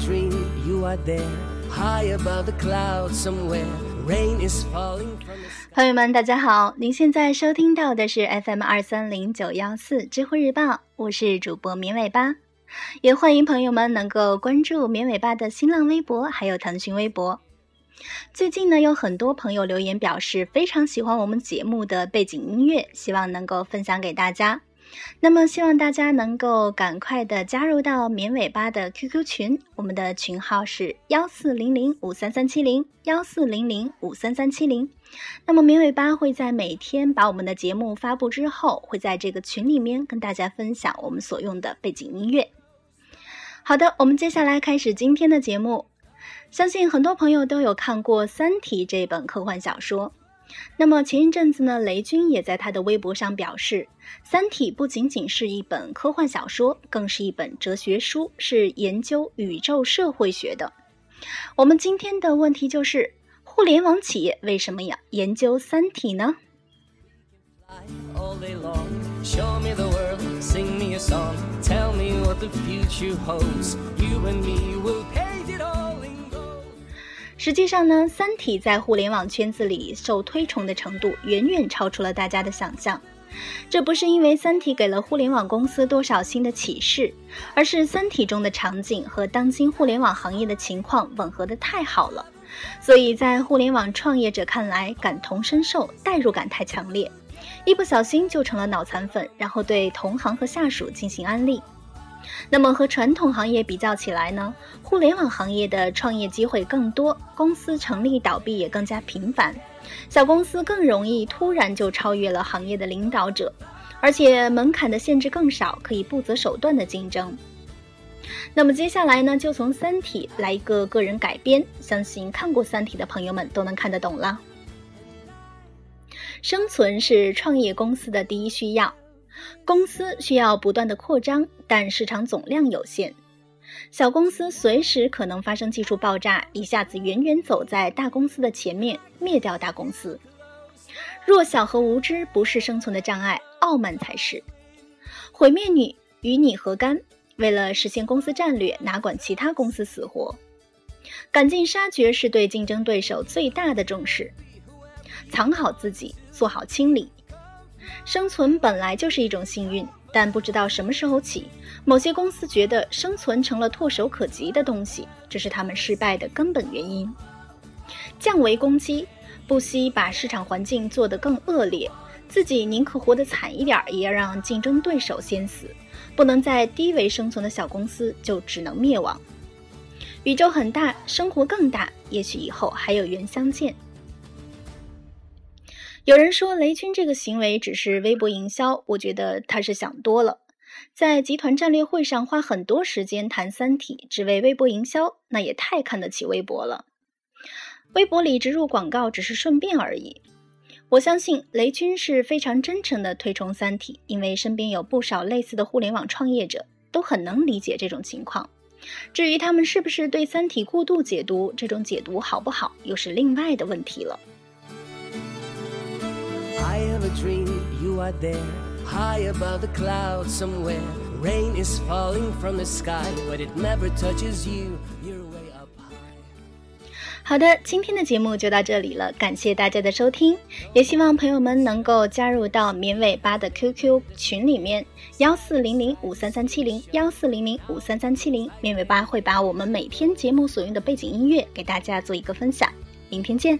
dream you are there, high above the clouds somewhere. Rain is falling from the sky. 朋友们，大家好！您现在收听到的是 FM 二三零九幺四知乎日报，我是主播绵尾巴，也欢迎朋友们能够关注绵尾巴的新浪微博，还有腾讯微博。最近呢，有很多朋友留言表示非常喜欢我们节目的背景音乐，希望能够分享给大家。那么，希望大家能够赶快的加入到绵尾巴的 QQ 群，我们的群号是幺四零零五三三七零幺四零零五三三七零。那么，绵尾巴会在每天把我们的节目发布之后，会在这个群里面跟大家分享我们所用的背景音乐。好的，我们接下来开始今天的节目。相信很多朋友都有看过《三体》这本科幻小说。那么前一阵子呢，雷军也在他的微博上表示，《三体》不仅仅是一本科幻小说，更是一本哲学书，是研究宇宙社会学的。我们今天的问题就是：互联网企业为什么要研究《三体》呢？实际上呢，《三体》在互联网圈子里受推崇的程度远远超出了大家的想象。这不是因为《三体》给了互联网公司多少新的启示，而是《三体》中的场景和当今互联网行业的情况吻合的太好了，所以在互联网创业者看来感同身受，代入感太强烈，一不小心就成了脑残粉，然后对同行和下属进行安利。那么和传统行业比较起来呢，互联网行业的创业机会更多，公司成立倒闭也更加频繁，小公司更容易突然就超越了行业的领导者，而且门槛的限制更少，可以不择手段的竞争。那么接下来呢，就从《三体》来一个个人改编，相信看过《三体》的朋友们都能看得懂了。生存是创业公司的第一需要。公司需要不断的扩张，但市场总量有限。小公司随时可能发生技术爆炸，一下子远远走在大公司的前面，灭掉大公司。弱小和无知不是生存的障碍，傲慢才是。毁灭你与你何干？为了实现公司战略，哪管其他公司死活？赶尽杀绝是对竞争对手最大的重视。藏好自己，做好清理。生存本来就是一种幸运，但不知道什么时候起，某些公司觉得生存成了唾手可及的东西，这是他们失败的根本原因。降维攻击，不惜把市场环境做得更恶劣，自己宁可活得惨一点，也要让竞争对手先死。不能在低维生存的小公司，就只能灭亡。宇宙很大，生活更大，也许以后还有缘相见。有人说雷军这个行为只是微博营销，我觉得他是想多了。在集团战略会上花很多时间谈《三体》，只为微博营销，那也太看得起微博了。微博里植入广告只是顺便而已。我相信雷军是非常真诚的推崇《三体》，因为身边有不少类似的互联网创业者，都很能理解这种情况。至于他们是不是对《三体》过度解读，这种解读好不好，又是另外的问题了。I have a dream you are there, high above the clouds somewhere. Rain is falling from the sky, but it never touches you. You're way up high. 好的，今天的节目就到这里了，感谢大家的收听，也希望朋友们能够加入到绵尾巴的 QQ 群里面，幺四零零五三三七零幺四零零五三三七零，绵尾巴会把我们每天节目所用的背景音乐给大家做一个分享，明天见。